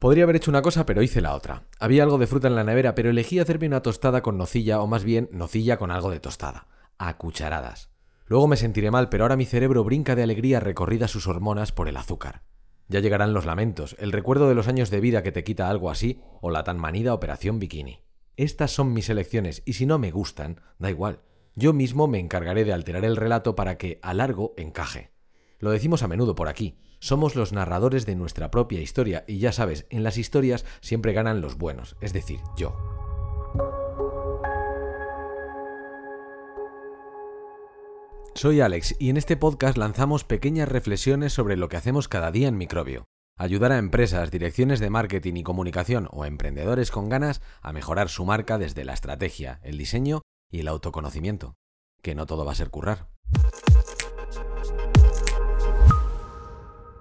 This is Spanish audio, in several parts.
Podría haber hecho una cosa, pero hice la otra. Había algo de fruta en la nevera, pero elegí hacerme una tostada con nocilla, o más bien nocilla con algo de tostada. A cucharadas. Luego me sentiré mal, pero ahora mi cerebro brinca de alegría recorrida sus hormonas por el azúcar. Ya llegarán los lamentos, el recuerdo de los años de vida que te quita algo así, o la tan manida operación bikini. Estas son mis elecciones, y si no me gustan, da igual. Yo mismo me encargaré de alterar el relato para que, a largo, encaje. Lo decimos a menudo por aquí. Somos los narradores de nuestra propia historia y ya sabes, en las historias siempre ganan los buenos, es decir, yo. Soy Alex y en este podcast lanzamos pequeñas reflexiones sobre lo que hacemos cada día en Microbio. Ayudar a empresas, direcciones de marketing y comunicación o emprendedores con ganas a mejorar su marca desde la estrategia, el diseño y el autoconocimiento. Que no todo va a ser currar.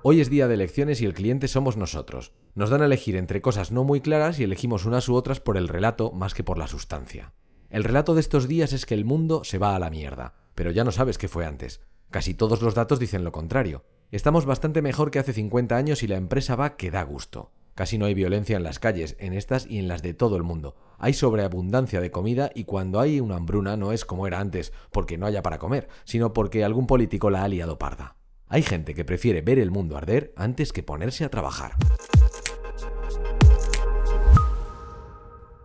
Hoy es día de elecciones y el cliente somos nosotros. Nos dan a elegir entre cosas no muy claras y elegimos unas u otras por el relato más que por la sustancia. El relato de estos días es que el mundo se va a la mierda, pero ya no sabes qué fue antes. Casi todos los datos dicen lo contrario. Estamos bastante mejor que hace 50 años y la empresa va que da gusto. Casi no hay violencia en las calles, en estas y en las de todo el mundo. Hay sobreabundancia de comida y cuando hay una hambruna no es como era antes, porque no haya para comer, sino porque algún político la ha liado parda. Hay gente que prefiere ver el mundo arder antes que ponerse a trabajar.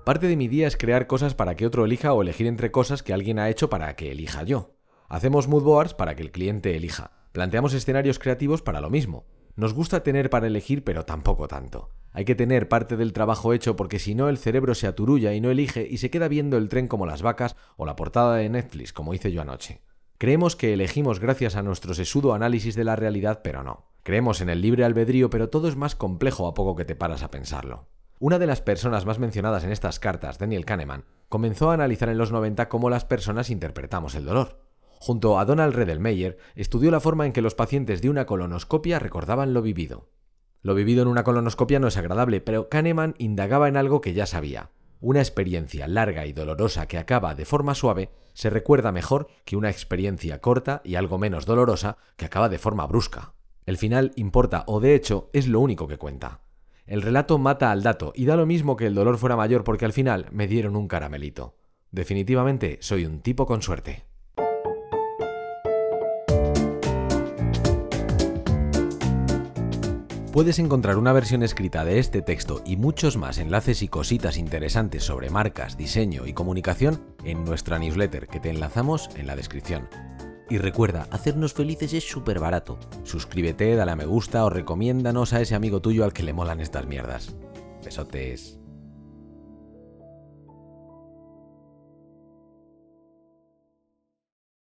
Parte de mi día es crear cosas para que otro elija o elegir entre cosas que alguien ha hecho para que elija yo. Hacemos mood boards para que el cliente elija. Planteamos escenarios creativos para lo mismo. Nos gusta tener para elegir, pero tampoco tanto. Hay que tener parte del trabajo hecho porque si no el cerebro se aturulla y no elige y se queda viendo el tren como las vacas o la portada de Netflix como hice yo anoche. Creemos que elegimos gracias a nuestro sesudo análisis de la realidad, pero no. Creemos en el libre albedrío, pero todo es más complejo a poco que te paras a pensarlo. Una de las personas más mencionadas en estas cartas, Daniel Kahneman, comenzó a analizar en los 90 cómo las personas interpretamos el dolor. Junto a Donald Redelmeyer, estudió la forma en que los pacientes de una colonoscopia recordaban lo vivido. Lo vivido en una colonoscopia no es agradable, pero Kahneman indagaba en algo que ya sabía. Una experiencia larga y dolorosa que acaba de forma suave se recuerda mejor que una experiencia corta y algo menos dolorosa que acaba de forma brusca. El final importa o de hecho es lo único que cuenta. El relato mata al dato y da lo mismo que el dolor fuera mayor porque al final me dieron un caramelito. Definitivamente soy un tipo con suerte. Puedes encontrar una versión escrita de este texto y muchos más enlaces y cositas interesantes sobre marcas, diseño y comunicación en nuestra newsletter que te enlazamos en la descripción. Y recuerda, hacernos felices es súper barato. Suscríbete, dale a me gusta o recomiéndanos a ese amigo tuyo al que le molan estas mierdas. Besotes.